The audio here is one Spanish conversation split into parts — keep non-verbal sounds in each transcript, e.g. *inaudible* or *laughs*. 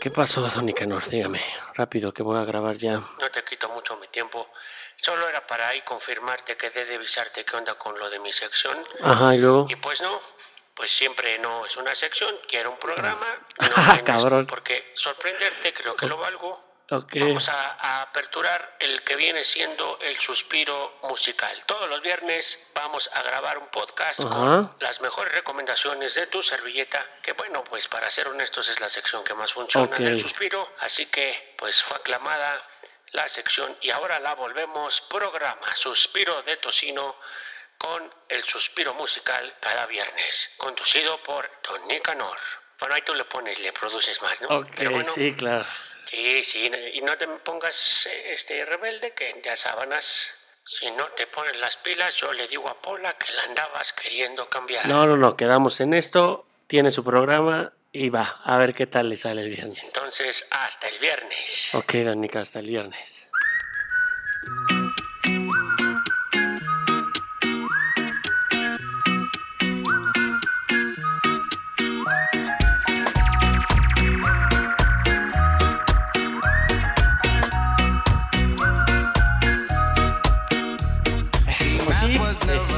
¿Qué pasó, don Nicanor? Dígame, rápido, que voy a grabar ya. No te quito mucho mi tiempo. Solo era para ahí confirmarte que de avisarte qué onda con lo de mi sección. Ajá, y luego. Y pues no, pues siempre no es una sección, quiero un programa. *laughs* No Ah, cabrón. por qué sorprenderte, creo que lo valgo. Vamos a, a aperturar el que viene siendo el suspiro musical. Todos los viernes vamos a grabar un podcast con las mejores recomendaciones de tu servilleta, que bueno, pues para ser honestos es la sección que más funciona Ok. del suspiro, así que pues fue aclamada la sección y ahora la volvemos programa Suspiro de Tocino con el suspiro musical cada viernes, conducido por Don Nicanor. Bueno, ahí tú le pones, le produces más, ¿no? Ok, Pero bueno, sí, claro. Sí, sí, y no te pongas este rebelde que ya sábanas. Si no te pones las pilas, yo le digo a Pola que la andabas queriendo cambiar. No, no, no, quedamos en esto. Tiene su programa y va, a ver qué tal le sale el viernes. Entonces, hasta el viernes. Ok, don Nica, hasta el viernes.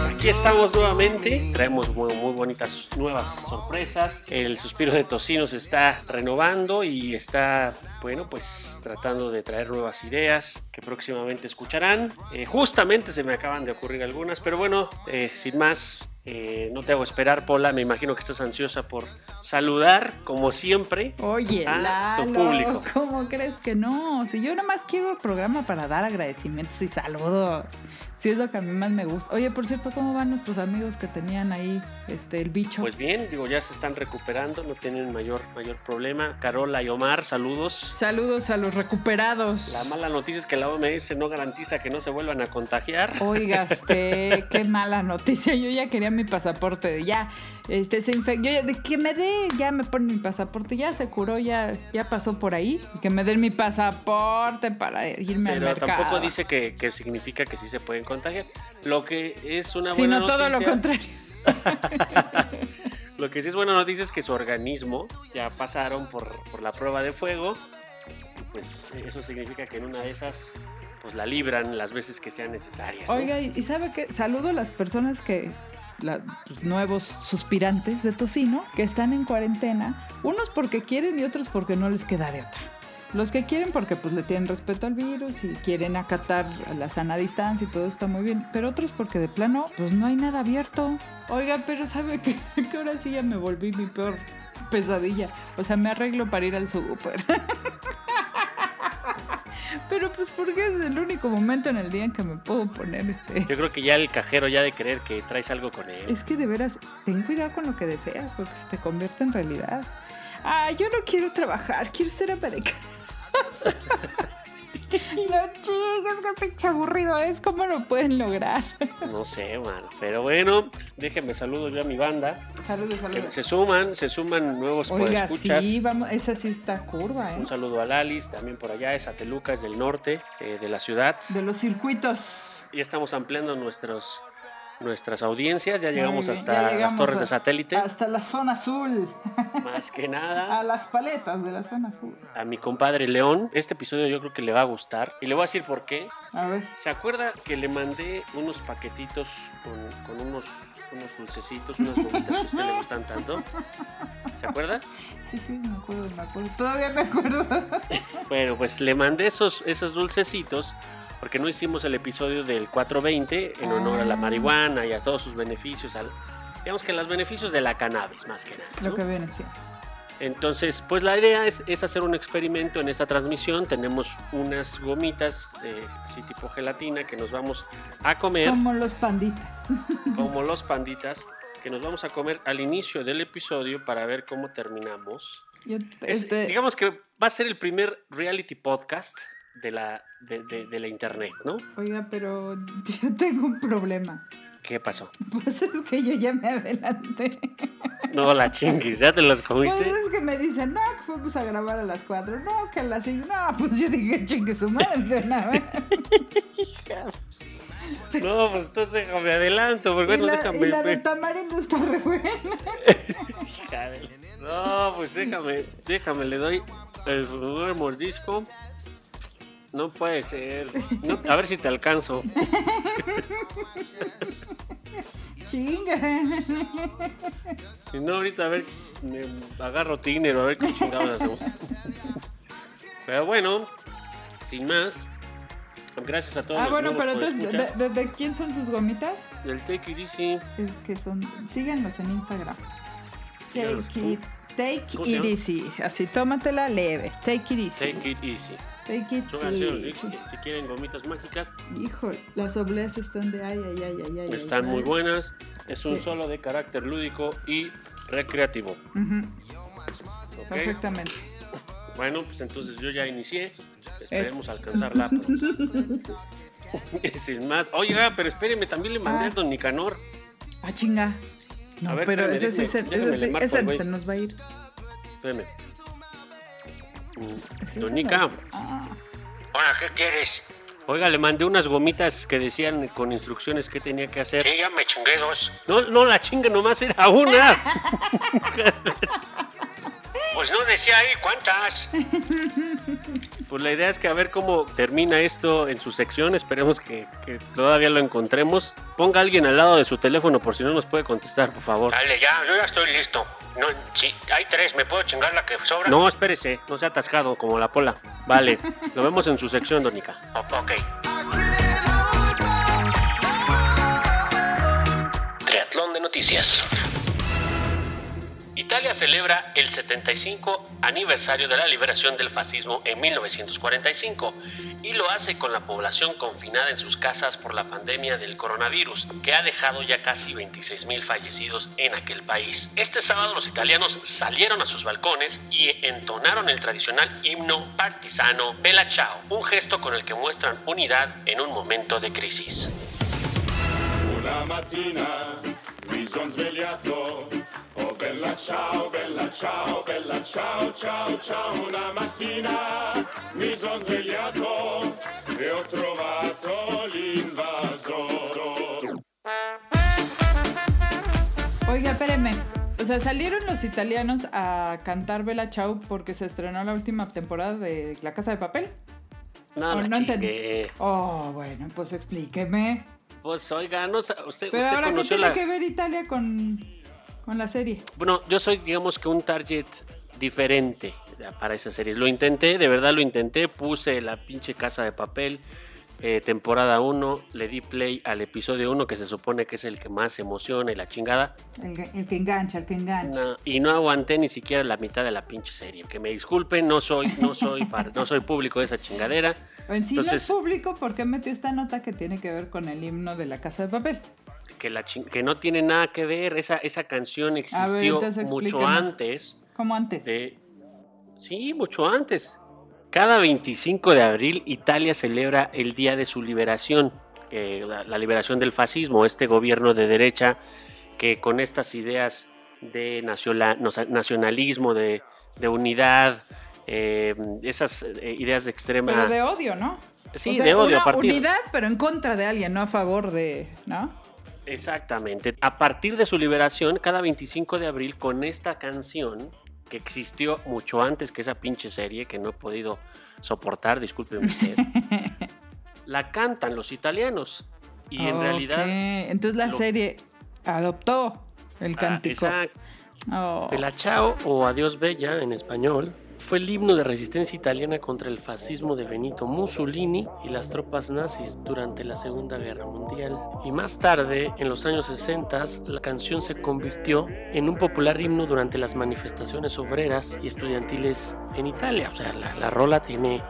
Aquí estamos nuevamente. Traemos muy, bonitas nuevas sorpresas. El suspiro de Tocino se está renovando y está, bueno, pues tratando de traer nuevas ideas que próximamente escucharán. Eh, justamente se me acaban de ocurrir algunas, pero bueno, eh, sin más. Eh, no te hago esperar, Pola. Me imagino que estás ansiosa por saludar, como siempre. Oye, a tu público. ¿cómo crees que no? Si yo nomás quiero el programa para dar agradecimientos y saludos. Si es lo que a mí más me gusta. Oye, por cierto, ¿cómo van nuestros amigos que tenían ahí este el bicho? Pues bien, digo, ya se están recuperando, no tienen mayor, mayor problema. Carola y Omar, saludos. Saludos a los recuperados. La mala noticia es que la OMS no garantiza que no se vuelvan a contagiar. Oiga, este, *laughs* qué mala noticia. Yo ya quería mi pasaporte. Ya, este, se infectó. Que me dé, ya me ponen mi pasaporte. Ya se curó, ya, ya pasó por ahí. Que me den mi pasaporte para irme al Pero mercado. tampoco dice que, que significa que sí se pueden contagiar. Lo que es una buena Sino noticia. todo lo contrario. *laughs* Lo que sí es buena noticia es que su organismo ya pasaron por, por la prueba de fuego. Y pues eso significa que en una de esas pues la libran las veces que sean necesarias. ¿no? Oiga, y y sabe que saludo a las personas que los nuevos suspirantes de tocino que están en cuarentena, unos porque quieren y otros porque no les queda de otra. Los que quieren porque pues le tienen respeto al virus y quieren acatar la sana distancia y todo está muy bien, pero otros porque de plano pues no hay nada abierto. Oiga, pero sabe que, *laughs* que ahora sí ya me volví mi peor pesadilla. O sea, me arreglo para ir al súper. *laughs* Pero pues porque es el único momento en el día en que me puedo poner este... Yo creo que ya el cajero ya de creer que traes algo con él. Es que de veras, ten cuidado con lo que deseas porque se te convierte en realidad. Ah, yo no quiero trabajar, quiero ser *laughs* casa. No chicas, qué pinche aburrido es, ¿cómo lo pueden lograr? No sé, mano. Pero bueno, déjenme saludo yo a mi banda. Saludos, Se, saludos. se suman, se suman nuevos Oiga, escuchas. sí, vamos, esa sí está curva, ¿eh? Un saludo a Lalis, también por allá, es Ateluca, es del norte eh, de la ciudad. De los circuitos. Ya estamos ampliando nuestros, nuestras audiencias, ya llegamos bien, hasta ya las torres a- de satélite. Hasta la zona azul. Más que *laughs* A nada, las paletas de la zona azul. a mi compadre León. Este episodio yo creo que le va a gustar. Y le voy a decir por qué. A ver. ¿Se acuerda que le mandé unos paquetitos con, con unos, unos dulcecitos, unas *laughs* gomitas que a usted le gustan tanto? ¿Se acuerda? Sí, sí, me acuerdo, me acuerdo. Todavía me acuerdo. *laughs* Bueno, pues le mandé esos, esos dulcecitos porque no hicimos el episodio del 420 en honor a la marihuana y a todos sus beneficios. Al, digamos que los beneficios de la cannabis, más que nada. Lo que viene siendo. Entonces, pues la idea es, es hacer un experimento en esta transmisión. Tenemos unas gomitas, eh, así tipo gelatina, que nos vamos a comer, Como los panditas. *laughs* como los panditas, que nos vamos a comer al inicio del episodio para ver cómo terminamos. Yo, Es- este, digamos que va a ser el primer reality podcast de la, de, de- de la internet, ¿no? Oiga, pero *laughs* yo tengo un problema. ¿Qué pasó? Pues es que yo ya me adelanté. No la chingues, ¿ya te los Pues comiste? es que me dicen, no, que fuimos a grabar a las 4. No, que a las 5. No, pues yo dije, chingue su madre de una vez. *laughs* No, pues entonces déjame adelanto, porque bueno, la, déjame. y la de tamarindo está re buena. *laughs* No, pues déjame, déjame, le doy el primer mordisco. No puede ser. No, a ver si te alcanzo. Chinga. Si no, ahorita a ver, me agarro tiner a ver qué chingados hacemos. Pero bueno, sin más. Gracias a todos. Ah, los bueno, pero entonces, ¿de, de- de quién son sus gomitas? Del Take It Easy. Es que son. Síganlos en Instagram. Take it, take ¿Cómo se it easy. Así, tómatela leve. Take it easy. Take It Easy. Súbanse links si quieren gomitas mágicas. Híjole, las obleas están de ay, ay, ay, ay, ay. Están ay, muy ay. buenas. Es un Sí. solo de carácter lúdico y recreativo. Perfectamente. Bueno, pues entonces yo ya inicié. Eh. Esperemos alcanzarla. *laughs* *laughs* Sin más. Oiga, pero espéreme, también le mandé Ah. a Don Nicanor. Ah, chinga. No, A ver, pero espérame, ese sí se, déjame- déjame ese, le sí- marco ese al se nos va a ir. Espéreme. Ese Don se Nica, nos- Ah, Hola, ¿qué quieres? oiga, le mandé unas gomitas que decían con instrucciones qué tenía que hacer. Sí, ya me chingué dos. No, no, la chinga nomás era una. *laughs* Pues no decía ahí cuántas. *laughs* Pues la idea es que a ver cómo termina esto en su sección. Esperemos que, que todavía lo encontremos. Ponga a alguien al lado de su teléfono por si no nos puede contestar, por favor. Dale, ya, yo ya estoy listo. No, sí, hay tres, ¿me puedo chingar la que sobra? No, espérese, no sea atascado como la pola. Vale, *laughs* lo vemos en su sección, Donica. O- ok. Triatlón de noticias. Italia celebra el 75 aniversario de la liberación del fascismo en 1945 y lo hace con la población confinada en sus casas por la pandemia del coronavirus, que ha dejado ya casi 26 mil fallecidos en aquel país. Este sábado los italianos salieron a sus balcones y entonaron el tradicional himno partisano Bella Ciao, un gesto con el que muestran unidad en un momento de crisis. Una mattina mi son svegliato, bella ciao, bella ciao, bella ciao, ciao, ciao. Una mattina mi son svegliato e ho trovato l'invasore. Oiga, espéreme. O sea, salieron los italianos a cantar Bella Ciao porque se estrenó la última temporada de La Casa de Papel. No, ¿O la no entendí? Oh, bueno, pues explíqueme. Pues oiga, no, usted, Pero usted ahora, ¿qué tiene la... que ver Italia con, con la serie? Bueno, yo soy, digamos que un target diferente para esa serie. Lo intenté, de verdad lo intenté. Puse la pinche casa de papel, eh, temporada 1. Le di play al episodio 1, que se supone que es el que más emociona y la chingada. El, que- el que engancha, el que engancha. No, y no aguanté ni siquiera la mitad de la pinche serie. Que me disculpen, no soy, no soy, *laughs* par- no soy público de esa chingadera. En sí no Entonces- es público, ¿por qué metió esta nota que tiene que ver con el himno de La Casa de Papel? Que, la que no tiene nada que ver. Esa, esa canción existió entonces mucho antes. Como antes. de... Sí, mucho antes. Cada 25 de abril Italia celebra el día de su liberación, eh, la, la liberación del fascismo, este gobierno de derecha que con estas ideas de nacionalismo, de, de unidad, eh, esas eh, ideas de extrema... Pero de odio, ¿no? Sí, O sea, de odio una unidad, pero en contra de alguien, no a favor de, ¿no? Exactamente. A partir de su liberación, cada 25 de abril, con esta canción, que existió mucho antes que esa pinche serie, que no he podido soportar, discúlpeme usted, *laughs* la cantan los italianos. Y en realidad... Entonces la lo- serie adoptó el ah, cántico. esa Oh. Bella Ciao o Adiós Bella en español fue el himno de resistencia italiana contra el fascismo de Benito Mussolini y las tropas nazis durante la Segunda Guerra Mundial. Y más tarde, en los años 60, la canción se convirtió en un popular himno durante las manifestaciones obreras y estudiantiles en Italia. O sea, la, la rola tiene,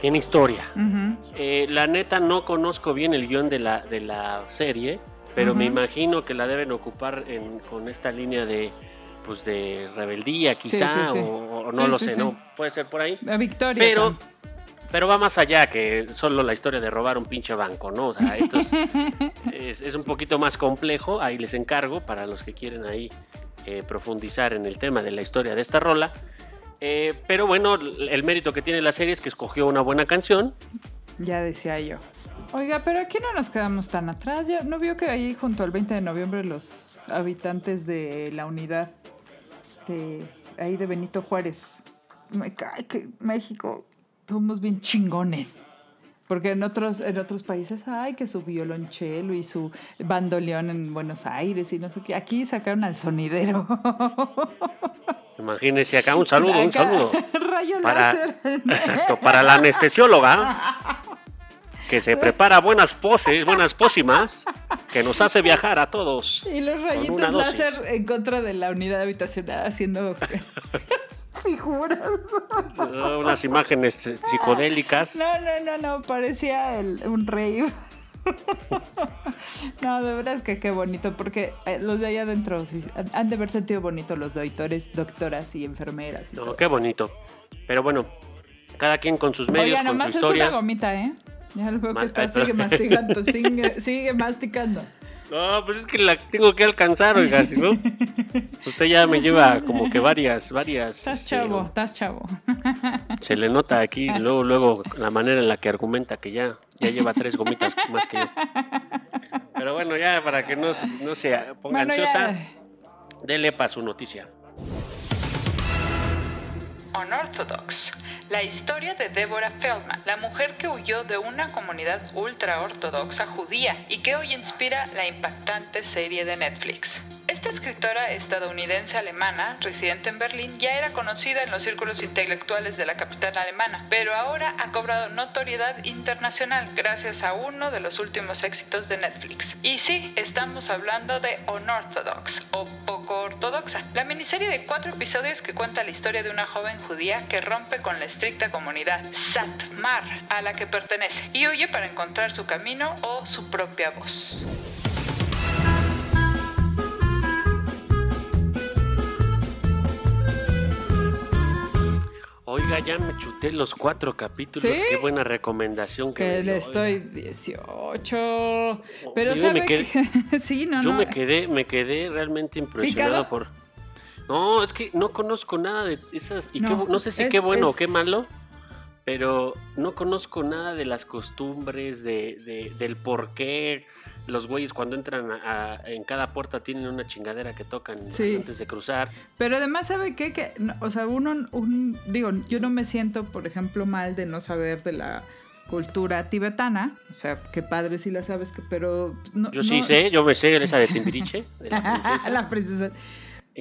tiene historia. Ujú. Eh, la neta no conozco bien el guion de la, de la serie, pero me Ujú. imagino que la deben ocupar en- con esta línea de pues de rebeldía quizá sí, sí. o, o no lo sé. ¿no? Puede ser por ahí. La victoria. Pero, pero va más allá que solo la historia de robar un pinche banco, ¿no? O sea, esto es, *laughs* es- es un poquito más complejo, ahí les encargo para los que quieren ahí eh, profundizar en el tema de la historia de esta rola. Eh, pero bueno, el mérito que tiene la serie es que escogió una buena canción. Ya decía yo. Oiga, pero aquí no nos quedamos tan atrás. Ya no vio que ahí junto al 20 de noviembre los habitantes de la unidad de ahí de Benito Juárez me cae que México somos bien chingones. Porque en otros, en otros países, ay, que su violonchelo y su bandoleón en Buenos Aires y no sé qué. Aquí sacaron al sonidero. *laughs* Imagínese acá un saludo, un Acá, saludo. *laughs* Rayo Para, láser. exacto, para la anestesióloga *laughs* que se prepara buenas poses, buenas pócimas, que nos hace viajar a todos. Y los rayitos láser en contra de la unidad habitacional haciendo *laughs* figuras. Uh, Unas imágenes psicodélicas. No, no, no, no, parecía el- un rave. *laughs* No, de verdad es que qué bonito, porque eh, los de allá adentro sí, han- de haber sentido bonito los doctores, doctoras y enfermeras. y No, todo. qué bonito. Pero bueno, cada quien con sus medios, Oiga, con su nomás es una historia. gomita, ¿eh? Ya lo veo que está, sigue masticando, *laughs* sigue, sigue masticando. No, pues es que la tengo que alcanzar, oiga, si no. Usted ya me lleva como que varias, varias. Estás este, chavo, estás chavo. *laughs* Se le nota aquí, luego, luego, la manera en la que argumenta que ya, ya lleva tres gomitas más que yo. Pero bueno, ya para que no, no se ponga Bueno, ansiosa, ya. dele para su noticia. Unorthodox. La historia de Deborah Feldman, la mujer que huyó de una comunidad ultra ortodoxa judía y que hoy inspira la impactante serie de Netflix. Esta escritora estadounidense-alemana, residente en Berlín, ya era conocida en los círculos intelectuales de la capital alemana, pero ahora ha cobrado notoriedad internacional gracias a uno de los últimos éxitos de Netflix. Y sí, estamos hablando de Unorthodox o poco ortodoxa, la miniserie de cuatro episodios que cuenta la historia de una joven judía que rompe con la estricta comunidad Satmar a la que pertenece y huye para encontrar su camino o su propia voz. Oiga, ya me chuté los cuatro capítulos. ¿Sí? Qué buena recomendación que, me dio, le estoy oiga. 18. Pero Yo sabe me quedé- que... *laughs* sí, no, Yo no. me quedé, me quedé realmente impresionado ¿Picado? por. No, es que no conozco nada de esas. Y No, qué no sé si es- qué bueno o qué malo, pero no conozco nada de las costumbres, de, de- del por qué los güeyes cuando entran a- a- en cada puerta tienen una chingadera que tocan Sí. antes de cruzar. Pero además, ¿sabe qué? Que, no, o sea, uno, un, digo, yo no me siento, por ejemplo, mal de no saber de la cultura tibetana. O sea, qué padre si la sabes, que, pero... No, Yo sí no- sé, yo me sé esa de *laughs* Timbiriche, de la princesa. *laughs* la princesa.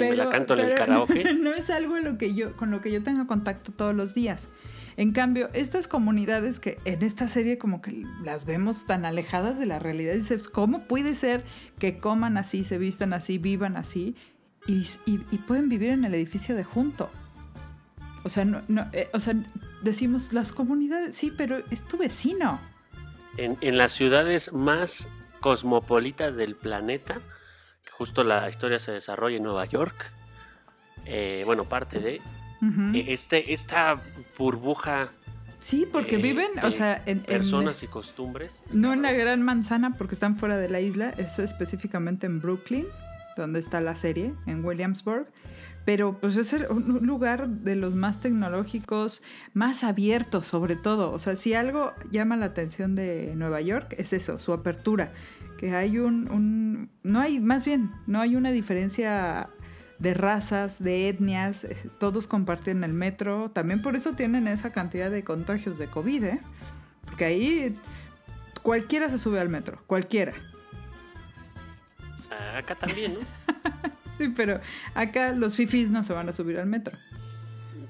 Y me la canto en el karaoke. *laughs* No es algo en lo que yo, con lo que yo tengo contacto todos los días. En cambio, estas comunidades que en esta serie como que las vemos tan alejadas de la realidad, dices, ¿cómo puede ser que coman así, se vistan así, vivan así y, y- y pueden vivir en el edificio de junto? O sea, no, no, eh, o sea, decimos las comunidades, sí, pero es tu vecino. en, en las ciudades más cosmopolitas del planeta, justo la historia se desarrolla en Nueva York, eh, bueno, parte de eh, este, esta burbuja sí, porque eh, viven, o sea, en, en- personas y costumbres. No en la gran manzana porque están fuera de la isla, eso específicamente en Brooklyn, donde está la serie, en Williamsburg. Pero pues es un lugar de los más tecnológicos, más abiertos sobre todo. O sea, si algo llama la atención de Nueva York es eso, su apertura. Que hay un, un- no hay, más bien, no hay una diferencia de razas, de etnias, eh, todos comparten el metro. También por eso tienen esa cantidad de contagios de COVID, ¿eh? Porque ahí cualquiera se sube al metro, cualquiera. Ah, Acá también, ¿no? *laughs* Sí, pero acá los fifis no se van a subir al metro.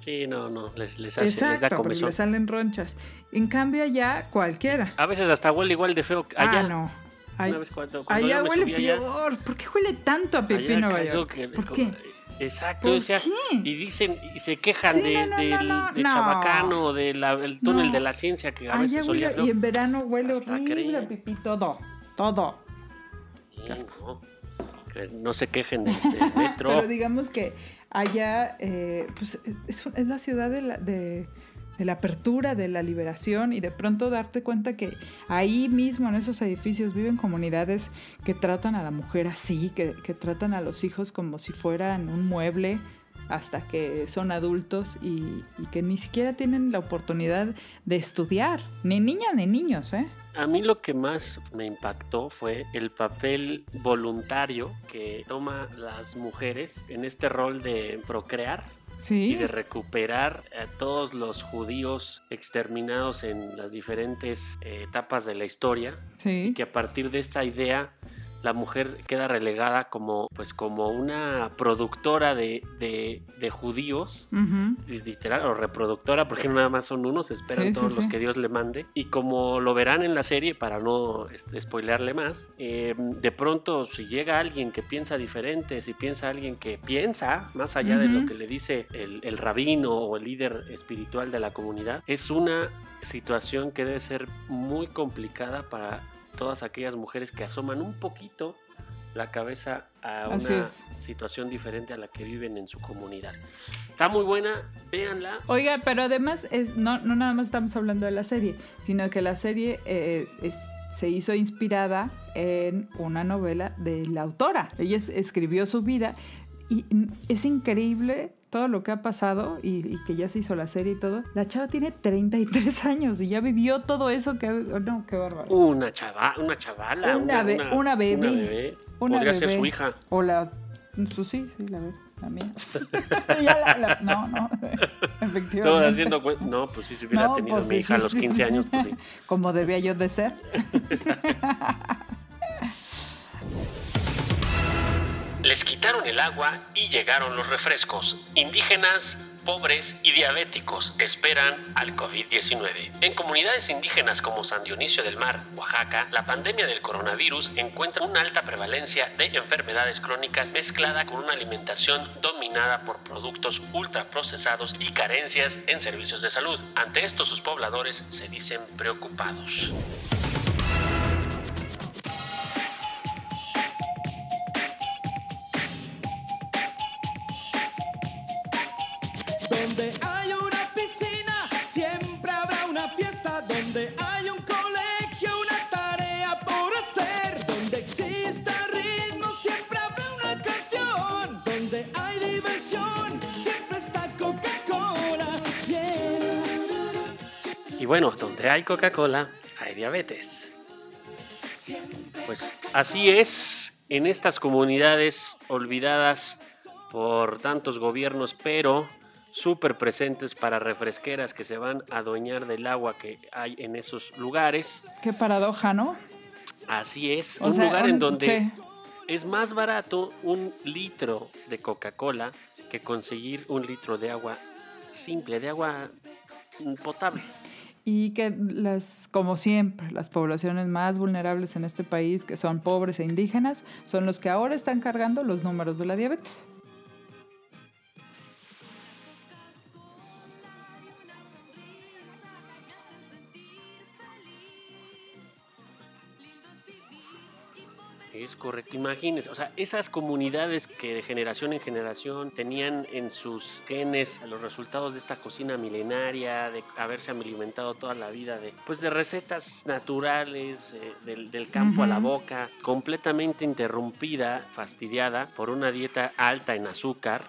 Sí, no, no, les, les, hace, les da comezón. le salen ronchas. En cambio allá, cualquiera. A veces hasta huele igual de feo que allá. Ah, no. Ay- Una vez cuando, cuando allá huele subí allá, peor. ¿Por qué huele tanto a pipí Nueva York? que- ¿Por qué? Exacto, ¿Por o sea, qué? y dicen y se quejan Sí, de, no, no, del no, no, de no. Chabacano, del túnel de la ciencia que a veces huele, olía feo. y en verano huele horrible a pipí todo. Todo. Qué asco. no se quejen de este *laughs* metro. Pero digamos que allá eh, pues, es, es la ciudad de la, de, de la apertura, de la liberación y de pronto darte cuenta que ahí mismo en esos edificios viven comunidades que tratan a la mujer así, que, que tratan a los hijos como si fueran un mueble hasta que son adultos y, que ni siquiera tienen la oportunidad de estudiar, ni niñas ni niños, ¿eh? A mí lo que más me impactó fue el papel voluntario que toma las mujeres en este rol de procrear y de recuperar a todos los judíos exterminados en las diferentes eh, etapas de la historia. Y que a partir de esta idea la mujer queda relegada como, pues, como una productora de, de, judíos, literal, o reproductora, porque nada más son unos, esperan todos los que Dios le mande. Y como lo verán en la serie, para no este, spoilearle más, eh, de pronto si llega alguien que piensa diferente, si piensa alguien que piensa más allá de lo que le dice el, el rabino o el líder espiritual de la comunidad, es una situación que debe ser muy complicada para todas aquellas mujeres que asoman un poquito la cabeza a una situación diferente a la que viven en su comunidad. Está muy buena, véanla. Oiga, pero además es, no, no nada más estamos hablando de la serie, sino que la serie eh, se hizo inspirada en una novela de la autora. Ella escribió su vida y es increíble todo lo que ha pasado y, que ya se hizo la serie y todo. La chava tiene 33 *laughs* años y ya vivió todo eso que... No, qué bárbaro. Una, chava, una chavala. Una, bebé. Una bebé. Podría ser su hija. O la... Pues sí, sí, la bebé. La mía. *laughs* ya la, no, no. *laughs* Efectivamente. Haciendo, no, pues sí, si hubiera tenido pues mi hija a los 15 años, pues sí. Como debía yo de ser. Les quitaron el agua y llegaron los refrescos. Indígenas, pobres y diabéticos esperan al COVID-19. En comunidades indígenas como San Dionisio del Mar, Oaxaca, la pandemia del coronavirus encuentra una alta prevalencia de enfermedades crónicas mezclada con una alimentación dominada por productos ultraprocesados y carencias en servicios de salud. Ante esto sus pobladores se dicen preocupados. Bueno, donde hay Coca-Cola, hay diabetes. Pues así es en estas comunidades olvidadas por tantos gobiernos, pero súper presentes para refresqueras que se van a adueñar del agua que hay en esos lugares. Qué paradoja, ¿no? Así es, un lugar en donde es más barato un litro de Coca-Cola que conseguir un litro de agua simple, de agua potable y que las, como siempre, las poblaciones más vulnerables en este país, que son pobres e indígenas, son los que ahora están cargando los números de la diabetes. Es correcto, imagínense, o sea, esas comunidades que de generación en generación tenían en sus genes los resultados de esta cocina milenaria, de haberse alimentado toda la vida de, pues de recetas naturales, eh, del, campo a la boca, completamente interrumpida, fastidiada por una dieta alta en azúcar,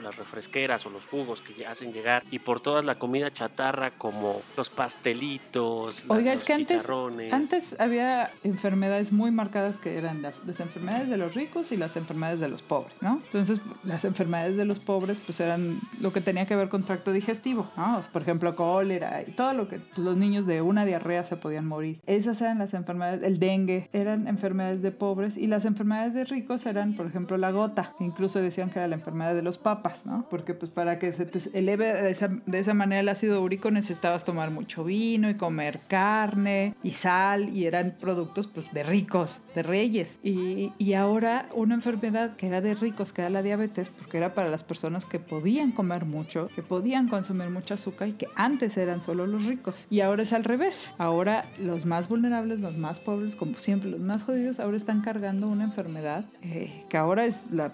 las refresqueras o los jugos que hacen llegar, y por toda la comida chatarra como los pastelitos, Oiga, los es que antes, antes había enfermedades muy marcadas que eran las enfermedades de los ricos y las enfermedades de los pobres, ¿no? Entonces, las enfermedades de los pobres, pues eran lo que tenía que ver con tracto digestivo, ¿no? Por ejemplo, cólera y todo lo que los niños de una diarrea se podían morir. Esas eran las enfermedades, el dengue, eran enfermedades de pobres y las enfermedades de ricos eran, por ejemplo, la gota. Incluso decían que era la enfermedad de los papas, ¿no? Porque pues para que se te eleve de esa, de esa manera el ácido úrico necesitabas tomar mucho vino y comer carne y sal y eran productos pues de ricos, de reyes y, ahora una enfermedad que era de ricos, que era la diabetes, porque era para las personas que podían comer mucho, que podían consumir mucho azúcar y que antes eran solo los ricos. Y ahora es al revés. Ahora los más vulnerables, los más pobres, como siempre, los más jodidos, ahora están cargando una enfermedad eh, que ahora es la,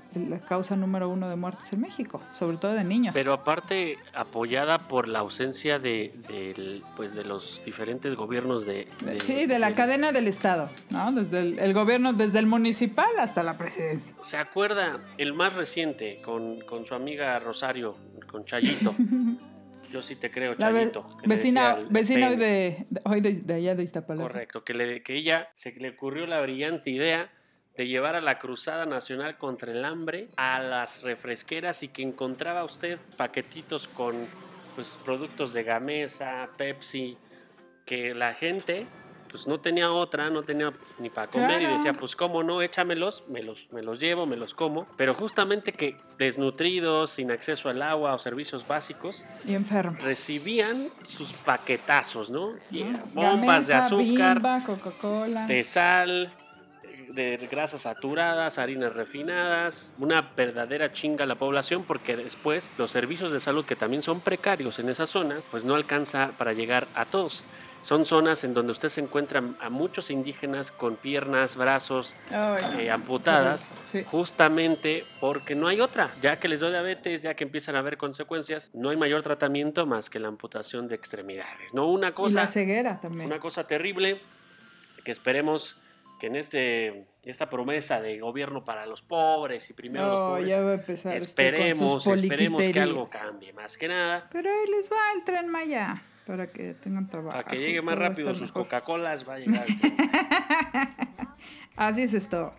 causa número uno de muertes en México, sobre todo de niños. Pero aparte apoyada por la ausencia de, pues de los diferentes gobiernos de... sí, de la cadena del Estado, ¿no? Desde el, el gobierno desde el municipal hasta la presidencia. ¿Se acuerda el más reciente con, su amiga Rosario, con Chayito? *laughs* Yo sí te creo, Chayito. vecina vecina de, hoy de, allá de Iztapalapa. Correcto, que, le, que ella se le ocurrió la brillante idea de llevar a la Cruzada Nacional contra el Hambre a las refresqueras y que encontraba usted paquetitos con pues, productos de Gamesa, Pepsi, que la gente pues no tenía otra, no tenía ni para comer y decía, pues cómo no, échamelos, me los, me los llevo, me los como. Pero justamente que desnutridos, sin acceso al agua o servicios básicos, Y enfermo. recibían sus paquetazos, ¿no? Bombas de azúcar, Coca-Cola. de sal, de grasas saturadas, harinas refinadas, una verdadera chinga a la población porque después los servicios de salud que también son precarios en esa zona, pues no alcanza para llegar a todos. Son zonas en donde usted se encuentra a muchos indígenas con piernas, brazos Ay, eh, amputadas, Sí. justamente porque no hay otra. Ya que les dio diabetes, ya que empiezan a haber consecuencias, no hay mayor tratamiento más que la amputación de extremidades. No una Y cosa la ceguera también. una cosa terrible que esperemos que en este esta promesa de gobierno para los pobres y primero los Oh, pobres ya va a empezar esperemos esperemos que algo cambie más que nada Pero ahí les va el tren Maya para que tengan trabajo. para que llegue más rápido sus. Coca-Colas va a llegar *laughs* Así es esto.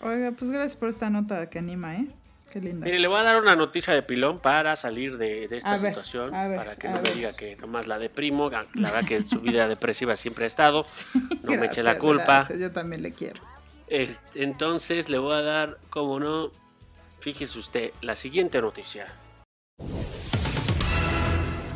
Oiga, pues gracias por esta nota que anima, ¿eh? Qué linda. Mire, le voy a dar una noticia de pilón para salir de, de esta A ver, situación, a ver, para que no me ver. diga que nomás la deprimo, la *laughs* verdad que su vida depresiva siempre ha estado, no me eche la Gracias, culpa. gracias, yo también le quiero. Es- entonces le voy a dar, como no, fíjese usted, la siguiente noticia.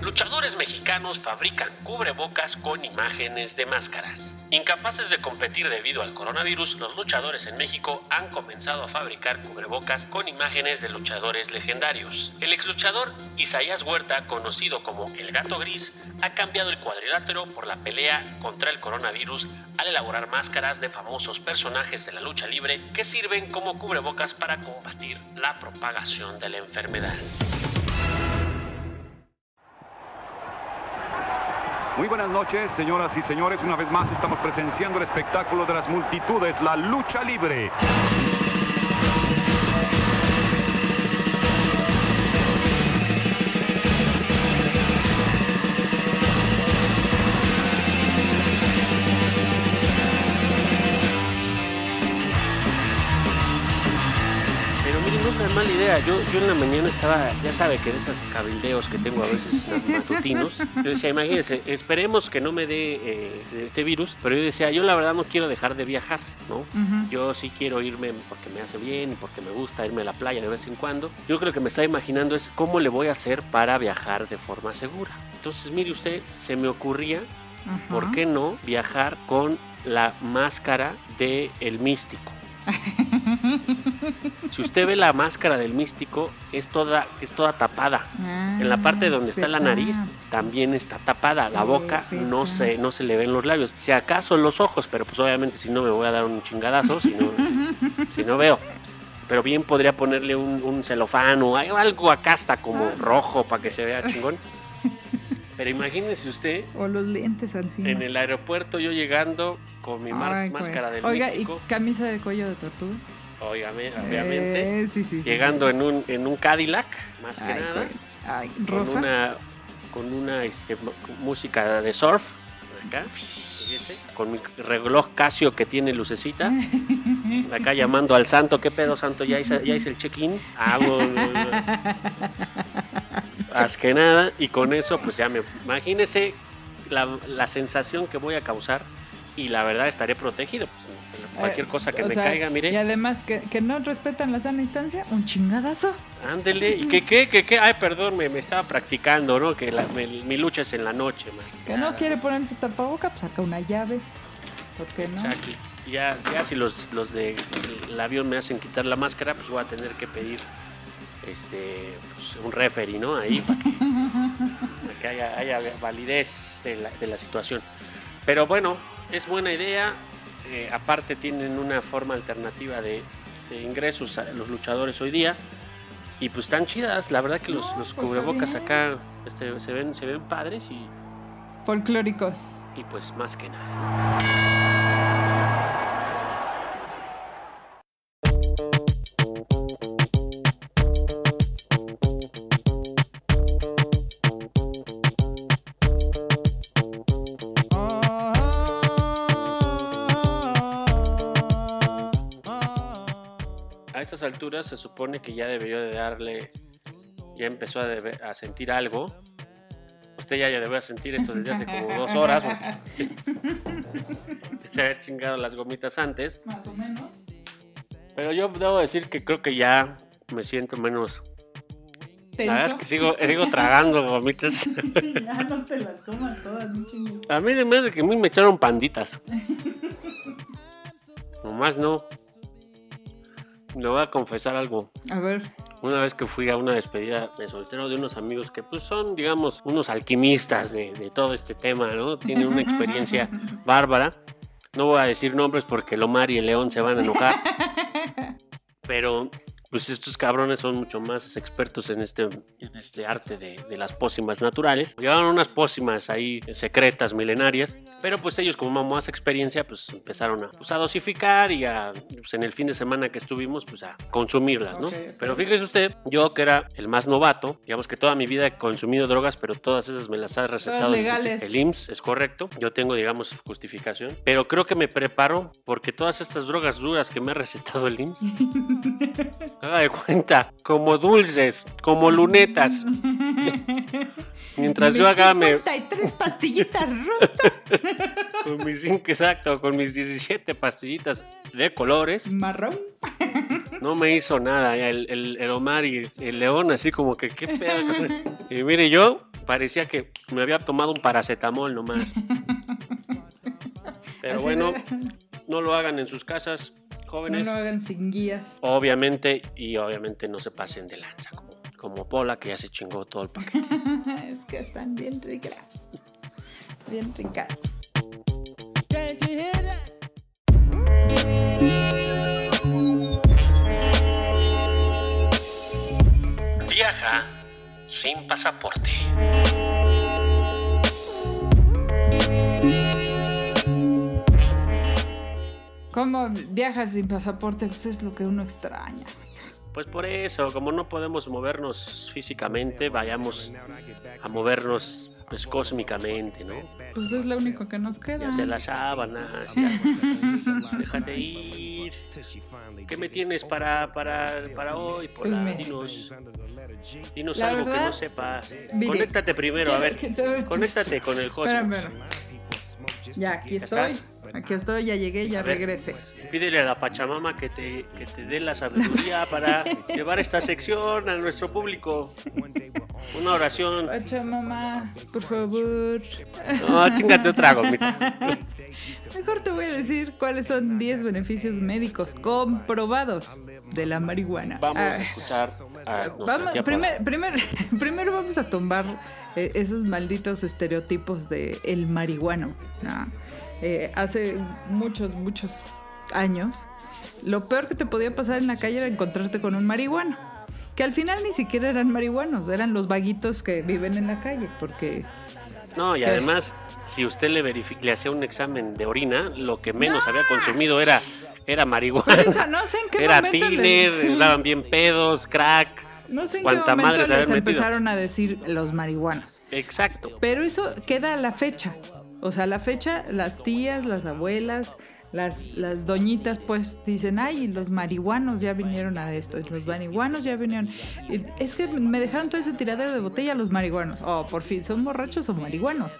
Luchadores mexicanos fabrican cubrebocas con imágenes de máscaras. Incapaces de competir debido al coronavirus, los luchadores en México han comenzado a fabricar cubrebocas con imágenes de luchadores legendarios. El ex luchador Isaías Huerta, conocido como el Gato Gris, ha cambiado el cuadrilátero por la pelea contra el coronavirus al elaborar máscaras de famosos personajes de la lucha libre que sirven como cubrebocas para combatir la propagación de la enfermedad. Muy buenas noches, señoras y señores. Una vez más estamos presenciando el espectáculo de las multitudes, la lucha libre. Yo, yo en la mañana estaba, ya sabe que de esos cabildeos que tengo a veces *laughs* matutinos, yo decía, imagínense, esperemos que no me dé eh, este virus, pero yo decía, yo la verdad no quiero dejar de viajar, ¿no? Yo sí quiero irme porque me hace bien y porque me gusta irme a la playa de vez en cuando. Yo creo que me está imaginando es cómo le voy a hacer para viajar de forma segura. Entonces, mire usted, se me ocurría. ¿por qué no viajar con la máscara de el místico? *laughs* Si usted ve la máscara del místico, es toda, es toda tapada. En la parte Ah, donde es está la verdad. nariz también está tapada. La boca no se, no se le ven los labios. Si acaso los ojos, pero pues obviamente si no me voy a dar un chingadazo, si no, *laughs* si no veo. Pero bien podría ponerle un, un celofán o algo acá hasta como Ah. rojo para que se vea chingón. Pero imagínese usted O los lentes encima. en el aeropuerto yo llegando con mi Ay, máscara del Oiga, místico. ¿y camisa de cuello de tortuga? Óigame, obviamente. Eh, sí, sí, sí. llegando en un, en un Cadillac, más que Ay, nada. con una con una este, música de surf acá fíjese, con mi reloj Casio que tiene lucecita. *laughs* Acá llamando al santo qué pedo santo ya hice, ya hice el check-in. Ah, *laughs* más que nada. Y con eso pues ya me imagínese la, la sensación que voy a causar y la verdad estaré protegido pues, cualquier Eh, cosa que o sea, caiga Y mire además que, que no respetan la sana distancia, un chingadazo. ándele y que qué que qué ay perdón me, me estaba practicando no que la- me- mi lucha es en la noche man. Que no quiere ponerse tapaboca, pues saca una llave. ¿Por qué no? Exacto. Ya, ya si los, los del avión me hacen quitar la máscara, pues voy a tener que pedir este pues, un referee, ¿no? Ahí para que, para que haya, haya validez de la, de la situación. Pero bueno, es buena idea. Eh, aparte tienen una forma alternativa de, de ingresos a los luchadores hoy día. Y pues están chidas, la verdad que los, No, los pues, cubrebocas acá este, se, ven, se ven padres y, Folclóricos. y pues más que nada. Alturas se supone que ya debería de darle, ya empezó a, debe- a sentir algo. Usted ya, ya debe sentir esto desde hace como dos horas. se había chingado las gomitas antes. Más o menos. Pero yo debo decir que creo que ya me siento menos. La verdad es que sigo, sigo tragando gomitas. *laughs* ya no te las comas todas, no. A mí de me que a mí me echaron panditas. *laughs* Nomás no. Le voy a confesar algo. A ver, Una vez que fui a una despedida de soltero de unos amigos que pues son, digamos, unos alquimistas de, de todo este tema, ¿no? Tienen una experiencia *laughs* bárbara. No voy a decir nombres porque el Omar y el León se van a enojar. *laughs* Pero pues estos cabrones son mucho más expertos en este, en este arte de, de las pócimas naturales. Llevaban unas pócimas ahí secretas, milenarias, pero pues ellos como más experiencia pues empezaron a, pues, a dosificar y a, pues, en el fin de semana que estuvimos pues a consumirlas, ¿no? Pero fíjese usted, yo que era el más novato, digamos que toda mi vida he consumido drogas, pero todas esas me las ha recetado legales. el IMSS, es correcto. Yo tengo, digamos, justificación, pero creo que me preparo porque todas estas drogas duras que me ha recetado el IMSS *laughs* Haga de cuenta, como dulces, como lunetas. *laughs* Mientras yo acá me. 53 pastillitas rosas. *laughs* Con mis cinco, exacto, con mis 17 pastillitas de colores, Marrón. no me hizo nada. El, el- el Omar y el León, así como que, ¿qué pedo? Y mire, yo parecía que me había tomado un paracetamol nomás. *laughs* Pero bueno, no lo hagan en sus casas, No lo hagan sin guías. Obviamente, y obviamente no se pasen de lanza, como, como Pola, que ya se chingó todo el paquete. *laughs* es que están bien ricas. Bien ricas. Viaja sin pasaporte. ¿Cómo viajas sin pasaporte? Pues es lo que uno extraña. Pues por eso, como no podemos movernos físicamente, vayamos a movernos pues cósmicamente, ¿no? Pues es lo único que nos queda. Ya te las sábanas, *laughs* déjate ir. ¿Qué me tienes para, para, para hoy, Pola? Dime. Dinos, dinos La algo que no sepas. mire, conéctate primero, a ver. Conéctate con el cosmos. Espérame. Ya, aquí ¿Ya estoy. estás? Aquí estoy, ya llegué, ya ver. regresé. Pídele a la Pachamama que te, que te dé la sabiduría para llevar esta sección a nuestro público. Una oración. Pachamama, por favor. No, chingate otra gomita. Mejor te voy a decir cuáles son 10 beneficios médicos comprobados de la marihuana. Vamos a escuchar a Vamos, primer, primer- *laughs* primero vamos a tumbar eh, esos malditos estereotipos de el marihuano. ¿no? Eh, hace muchos, muchos años, lo peor que te podía pasar en la calle era encontrarte con un marihuano. Que al final ni siquiera eran marihuanos, eran los vaguitos que viven en la calle, porque No, y ¿Qué? además, si usted le, le hacía un examen de orina, lo que menos había consumido era, era marihuana. No sé en qué Era momento tiner, estaban bien pedos, crack. no sé en qué momento madre se les empezaron a decir los marihuanos. Exacto. Pero eso queda a la fecha. O sea, a la fecha, las tías, las abuelas, las, las doñitas, pues dicen, ay, los marihuanos ya vinieron a esto, los marihuanos ya vinieron. Es que me dejaron todo ese tiradero de botella los marihuanos. Oh, por fin, ¿son borrachos o marihuanos?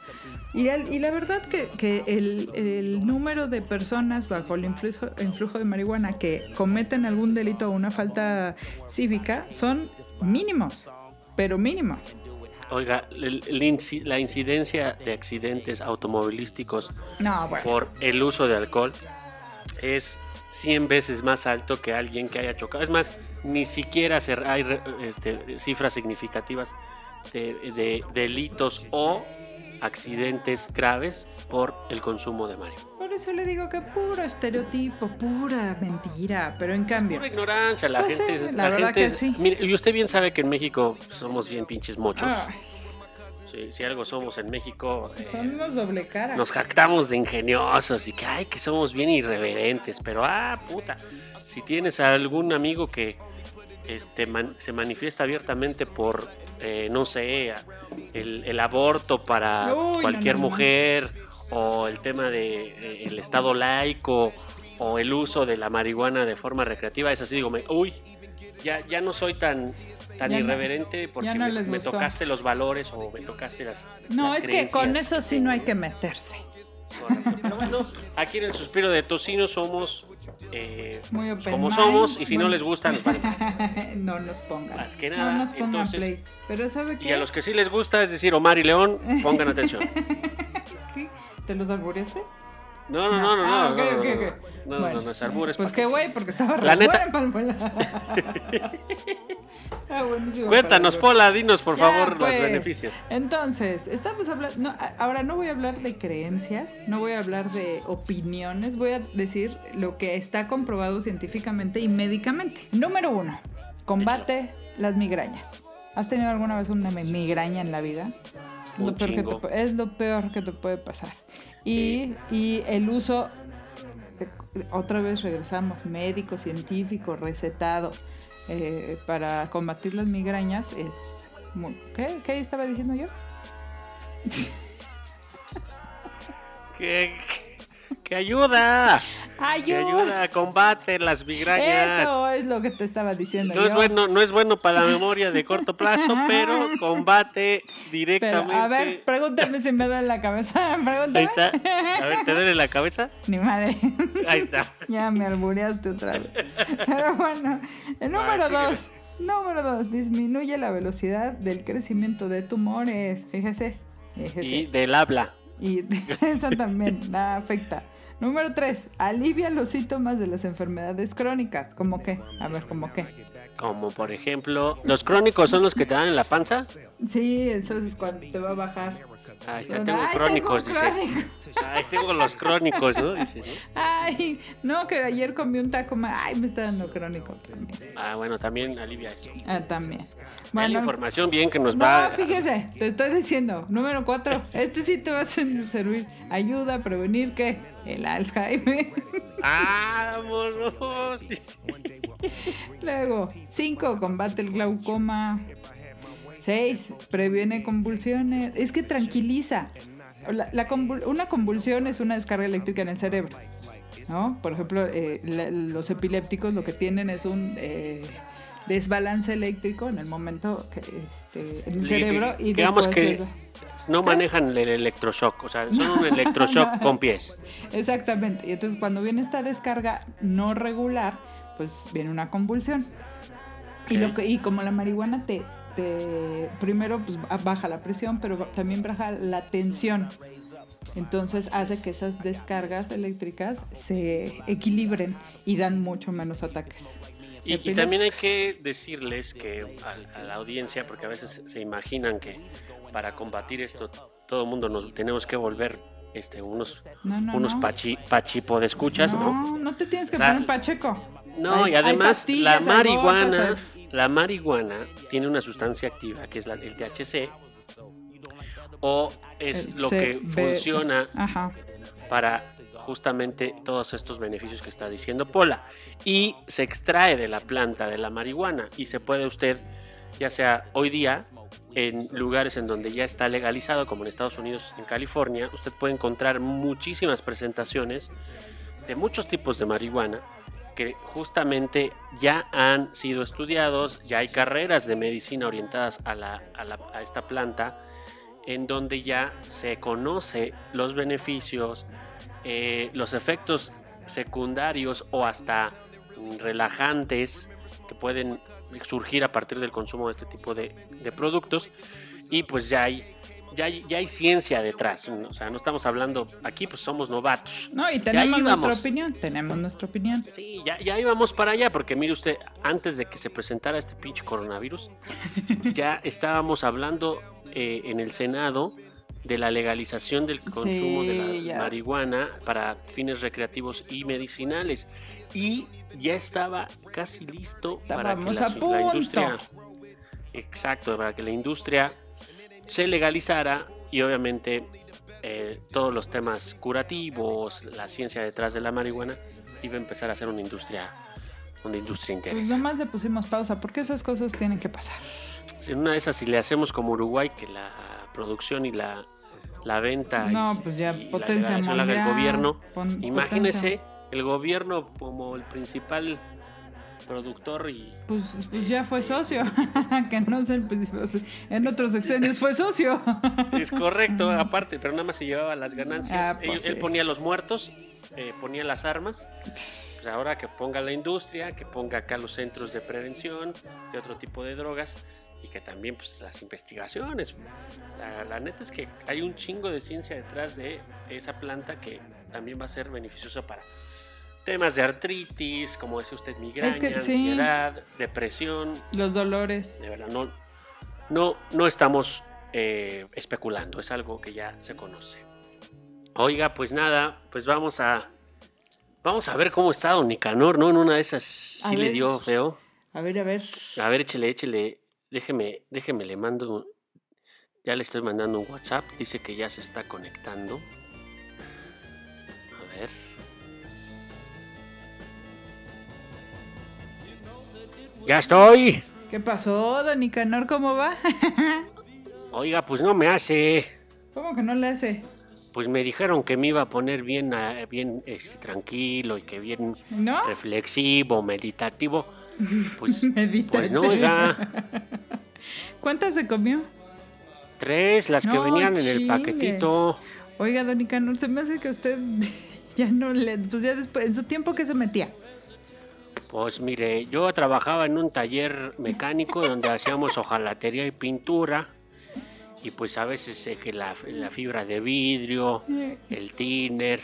Y, el- y la verdad que, que el, el número de personas bajo el influjo, influjo de marihuana que cometen algún delito o una falta cívica son mínimos, pero mínimos. Oiga, el- el la incidencia de accidentes automovilísticos No, bueno. por el uso de alcohol es 100 veces más alto que alguien que haya chocado. Es más, ni siquiera hay este, cifras significativas de, de delitos o accidentes graves por el consumo de marihuana. Por eso le digo que puro estereotipo, pura mentira, pero en cambio, Pura ignorancia, la Pues gente la verdad gente que es- sí. mire, y usted bien sabe que en México somos bien pinches mochos. ay, Sí, si algo somos en México... eh, son unos doble cara. nos jactamos de ingeniosos y que, ay, que somos bien irreverentes, pero, ah, puta, si tienes a algún amigo que este, man- se manifiesta abiertamente por, eh, no sé, el, el aborto para Uy, cualquier no, no. mujer, o el tema de eh, el Estado laico, o el uso de la marihuana de forma recreativa, es así, digo, me, uy, ya, ya no soy tan, tan Ya no- irreverente porque no me, tocaste los valores o me tocaste las. No, las es que con eso sí no hay que meterse. Correcto. Pero bueno, aquí en el suspiro de tocino somos eh, Muy como mind. somos y si no les gusta, nos vale. *laughs* no nos pongan. Más que nada, no nos pongan entonces- play. Pero ¿sabe qué? Y a los que sí les gusta, es decir, Omar y León, pongan atención. *laughs* ¿Te los alburiaste? No, no, no, no, no. Ah, no, ok, no, no, ok. No, no, Bueno, no, no, es albures. Pues qué güey, porque estaba La neta-. Ah, *laughs* buenísimo Cuéntanos. Pola, dinos por Ya, favor pues. los beneficios. Entonces, estamos hablando. no, ahora no voy a hablar de creencias, no voy a hablar de opiniones, voy a decir lo que está comprobado científicamente y médicamente. Número uno, combate las migrañas. ¿Has tenido alguna vez una mi- migraña en la vida? Lo, peor que te, es lo peor que te puede pasar. Y, y el uso, otra vez regresamos, médico, científico, recetado eh, para combatir las migrañas es... muy- ¿Qué? ¿Qué estaba diciendo yo? Que, *laughs* que ayuda. Que ¡Ayuda! combate las migrañas. Eso es lo que te estaba diciendo No yo. es, bueno, no es bueno para la memoria de corto plazo, *laughs* pero combate Pero, directamente. a ver, pregúntame si me duele la cabeza. *laughs* Pregúntame. Ahí está. A ver, ¿te duele la cabeza? Ni madre. Ahí está. Ya me albureaste otra vez. Pero bueno, el número síguele. dos. Número dos, disminuye la velocidad del crecimiento de tumores. Fíjese. Fíjese. Y del habla. Y *laughs* eso también la afecta. Número 3. Alivia los síntomas de las enfermedades crónicas. ¿Cómo qué? A ver, ¿cómo qué? Como por ejemplo, los crónicos son los que te dan en la panza. Sí, eso es cuando te va a bajar. Ahí está, Ay, tengo tengo crónicos, dice. crónico. Ay, tengo los crónicos, ¿no? Dices, ¿no? Ay, no, que ayer comí un taco más. Ay, me está dando crónico también. Ah, bueno, también alivia eso. Ah, también. Es la Bueno, información bien que nos no, va. fíjese, te estoy diciendo. Número 4. *laughs* Este sí te va a ser- servir. Ayuda a prevenir que el Alzheimer. ¡Vámonos! *laughs* Luego, 5. Combate el glaucoma. 6. Previene convulsiones. Es que tranquiliza. La- la convul- una convulsión es una descarga eléctrica en el cerebro. ¿No? Por ejemplo, eh, la- los epilépticos lo que tienen es un eh, desbalance eléctrico en el momento que, este, en el cerebro y digamos que- de- No manejan el electroshock, o sea, son un *laughs* electroshock con pies. Exactamente. Y entonces cuando viene esta descarga no regular, pues viene una convulsión. Y, lo que, y como la marihuana te, te primero pues, baja la presión, pero también baja la tensión. Entonces hace que esas descargas eléctricas se equilibren y dan mucho menos ataques. Y, también hay que decirles que a, a la audiencia, porque a veces se imaginan que para combatir esto todo el mundo nos tenemos que volver este, unos, No, no, unos no. pachi, pachipo de escuchas, ¿no? No, te tienes que O sea, poner pacheco. No, Hay- y además la marihuana, la marihuana tiene una sustancia activa que es la, el THC o es El lo que funciona Ajá. para justamente todos estos beneficios que está diciendo Pola. Y se extrae de la planta de la marihuana y se puede usted, ya sea hoy día, en lugares en donde ya está legalizado, como en Estados Unidos, en California, usted puede encontrar muchísimas presentaciones de muchos tipos de marihuana que justamente ya han sido estudiados, ya hay carreras de medicina orientadas a, la- a esta planta, en donde ya se conoce los beneficios, eh, los efectos secundarios o hasta relajantes que pueden surgir a partir del consumo de este tipo de, de productos. Y pues ya hay ya hay, ya hay ciencia detrás, ¿no? o sea, no estamos hablando aquí, pues somos novatos. No, y tenemos nuestra íbamos. opinión. Tenemos nuestra opinión. Sí, ya, ya íbamos para allá, porque mire usted, antes de que se presentara este pinche coronavirus, *laughs* ya estábamos hablando eh, en el Senado de la legalización del consumo de la ya. marihuana para fines recreativos y medicinales. Y ya estaba casi listo para que la, industria... Exacto, para que la industria se legalizara y obviamente eh, todos los temas curativos, la ciencia detrás de la marihuana, iba a empezar a ser una industria, una industria Pues interesante. nomás le pusimos pausa, porque esas cosas tienen que pasar. En una de esas, si le hacemos como Uruguay, que la producción y la, la venta y- No, pues ya y potencia la haga el mundial, gobierno, pon- imagínese el gobierno como el principal productor y Pues, pues ya fue socio, *laughs* que no sé, pues, en otros sexenios fue socio. *laughs* es correcto aparte pero nada más se llevaba las ganancias. Ah, pues él, él sí. ponía los muertos eh, ponía las armas. Pues ahora que ponga la industria que ponga acá los centros de prevención de otro tipo de drogas y que también pues las investigaciones. La, la neta es que hay un chingo de ciencia detrás de esa planta que también va a ser beneficiosa para temas de artritis como decía usted migraña que sí. ansiedad depresión Los dolores. de verdad, no, no, no estamos eh, especulando, es algo que ya se conoce. Oiga, pues nada, pues vamos a vamos a ver cómo está Don Nicanor, ¿no? En una de esas sí A le ver. dio feo. A ver, a ver. A ver, échele, échele, déjeme, déjeme, le mando, ya le estoy mandando un WhatsApp, dice que ya se está conectando. Ya estoy. ¿Qué pasó, Don Nicanor? ¿Cómo va? *laughs* Oiga, pues no me hace. ¿Cómo que no le hace? Pues me dijeron que me iba a poner bien, ah, bien este, tranquilo y que bien ¿No? reflexivo, meditativo. *laughs* Pues, pues no, oiga. *laughs* ¿Cuántas se comió? Tres, las que venían en el paquetito. Oiga, Don Nicanor, se me hace que usted ya no le... Pues ya después, en su tiempo que se metía. Pues mire, yo trabajaba en un taller mecánico donde hacíamos hojalatería y pintura. Y pues a veces eh, que la, la fibra de vidrio, el thinner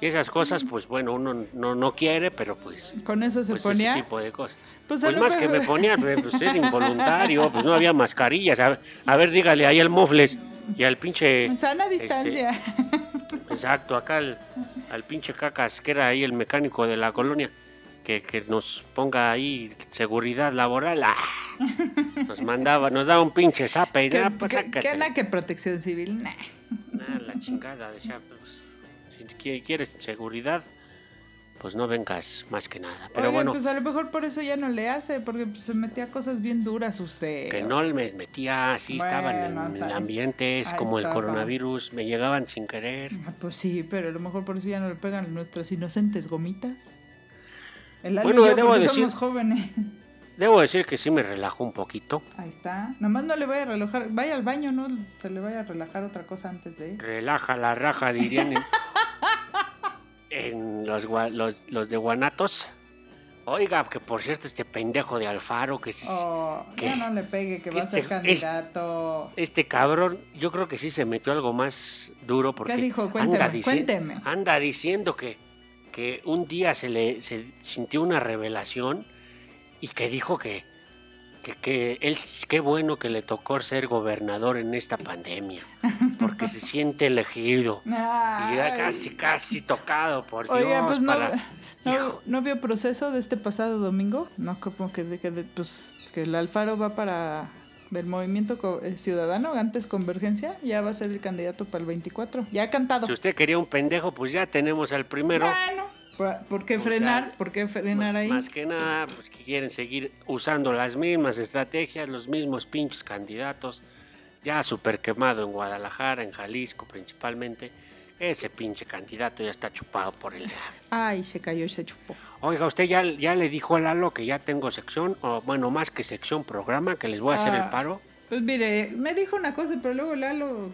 y esas cosas, pues bueno, uno no, no quiere, pero pues, Con eso se pues ponía. ese tipo de cosas. Pues, Pues, más que me ponía, pues pues, era involuntario, pues no había mascarillas. A ver, a ver, dígale ahí al mofles y al pinche... Sana este, distancia. Exacto, acá al, al pinche cacas, que era ahí el mecánico de la colonia, que, que nos ponga ahí seguridad laboral. ¡ah! Nos mandaba, nos daba un pinche zape y ¿Qué, ya, pues qué- qué anda que protección civil? Nah. Ah, la chingada, decía, pues, si qui- quieres seguridad, pues no vengas más que nada. Pero bueno, pues a lo mejor por eso ya no le hace, porque pues, se metía cosas bien duras usted. que no me metía así, estaban en Bueno, el está- ambiente, es como el estaba. coronavirus, me llegaban sin querer. Ah, Pues sí, pero a lo mejor por eso ya no le pegan nuestras inocentes gomitas. El Bueno, yo, debo decir- somos jóvenes. *laughs* Debo decir que sí me relajó un poquito. Ahí está. Nomás no le vaya a relajar. Vaya al baño, no se le vaya a relajar otra cosa antes de ir. Relaja la raja, dirían en, *laughs* en los, gua- los, los de Guanatos. Oiga, que por cierto, este pendejo de Alfaro, que sí- Oh, ¿Qué? ya no le pegue, que va a ser Este- candidato. este cabrón, yo creo que sí se metió algo más duro porque ¿Qué dijo? Cuénteme, cuénteme. anda diciendo que, que un día se le se sintió una revelación y que dijo que, que, que él qué bueno que le tocó ser gobernador en esta pandemia porque se siente elegido. *laughs* Y ya casi, casi tocado, por Dios. Pues no, para- no, no vio proceso de este pasado domingo. No, como que, de- que pues, que el Alfaro va para del movimiento eh, ciudadano, antes Convergencia, ya va a ser el candidato para el 24. Ya ha cantado. Si usted quería un pendejo, pues ya tenemos al primero. Bueno, ¿por, qué frenar? ¿Por qué frenar ahí? Más que nada, pues que quieren seguir usando las mismas estrategias, los mismos pinches candidatos. Ya súper quemado en Guadalajara, en Jalisco principalmente. Ese pinche candidato ya está chupado por el. Ay, se cayó y se chupó. Oiga, usted ya, ya le dijo a Lalo que ya tengo sección, o bueno, más que sección, programa, que les voy a hacer Ah. el paro. Pues mire, me dijo una cosa, pero luego Lalo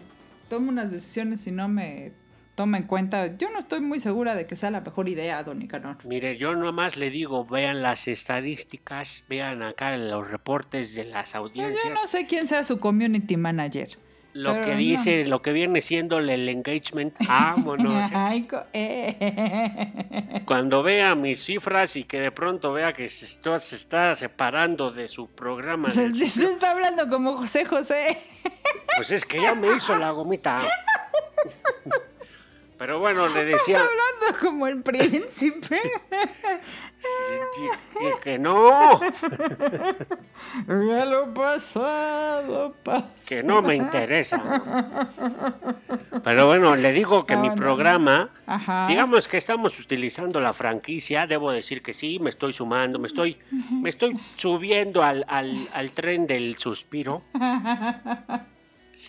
toma unas decisiones y no me toma en cuenta. Yo no estoy muy segura de que sea la mejor idea, don Nicanor. Mire, yo nomás le digo, vean las estadísticas, vean acá los reportes de las Pues audiencias. yo no sé quién sea su community manager. Lo pero que no. dice, lo que viene siendo el engagement, *laughs* vámonos. Ay, co- eh. Cuando vea mis cifras y que de pronto vea que se está, se está separando de su programa, Se, se está hablando como José José. pues es que ya me hizo la gomita. *laughs* Pero bueno, le decía hablando como el príncipe. y que no, Ya lo pasado, pasado. que no me interesa. Pero bueno, le digo que No, mi no, no. programa, Ajá. digamos que estamos utilizando la franquicia, debo decir que sí, me estoy sumando, me estoy, me estoy subiendo al, al, al tren del suspiro. *laughs*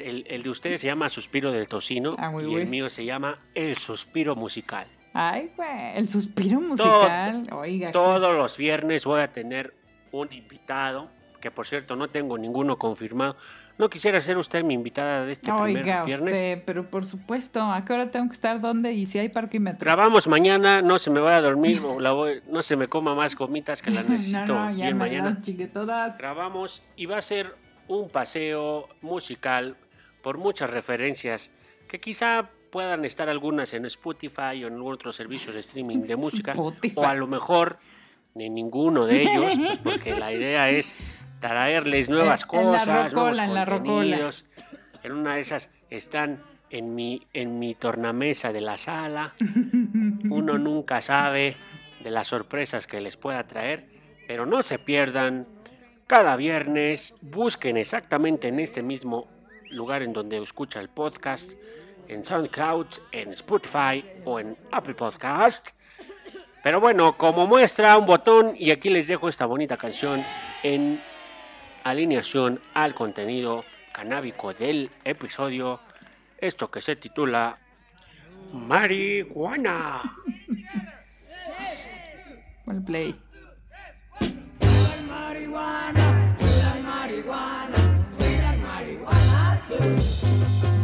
El, el de ustedes se llama Suspiro del Tocino Ah, y bien. el mío se llama El Suspiro Musical. Ay, güey, el suspiro musical. Oiga. Todos los viernes voy a tener un invitado, que por cierto no tengo ninguno confirmado. ¿No quisiera ser usted mi invitada de este Oiga, primer viernes? usted, pero por supuesto, ¿a qué hora tengo que estar? ¿Dónde? ¿Y si hay parquímetro? Grabamos mañana, no se me vaya a dormir, o *laughs* la voy- no se me coma más gomitas que las necesito *laughs* no, no, ya me mañana. las todas. Grabamos y va a ser un paseo musical por muchas referencias que quizá puedan estar algunas en Spotify o en otro servicio de streaming de *laughs* música Spotify. o a lo mejor ni ninguno de ellos, pues *laughs* porque la idea es traerles nuevas En- en la cosas, nuevos rocola, en la rocola. En una de esas están en mi en mi tornamesa de la sala. *laughs* Uno nunca sabe de las sorpresas que les pueda traer, pero no se pierdan cada viernes. Busquen exactamente en este mismo lugar en donde escucha el podcast, en SoundCloud, en Spotify o en Apple Podcast. Pero bueno, como muestra un botón y aquí les dejo esta bonita canción en alineación al contenido canábico del episodio. Esto que se titula Marihuana. Pon el play. I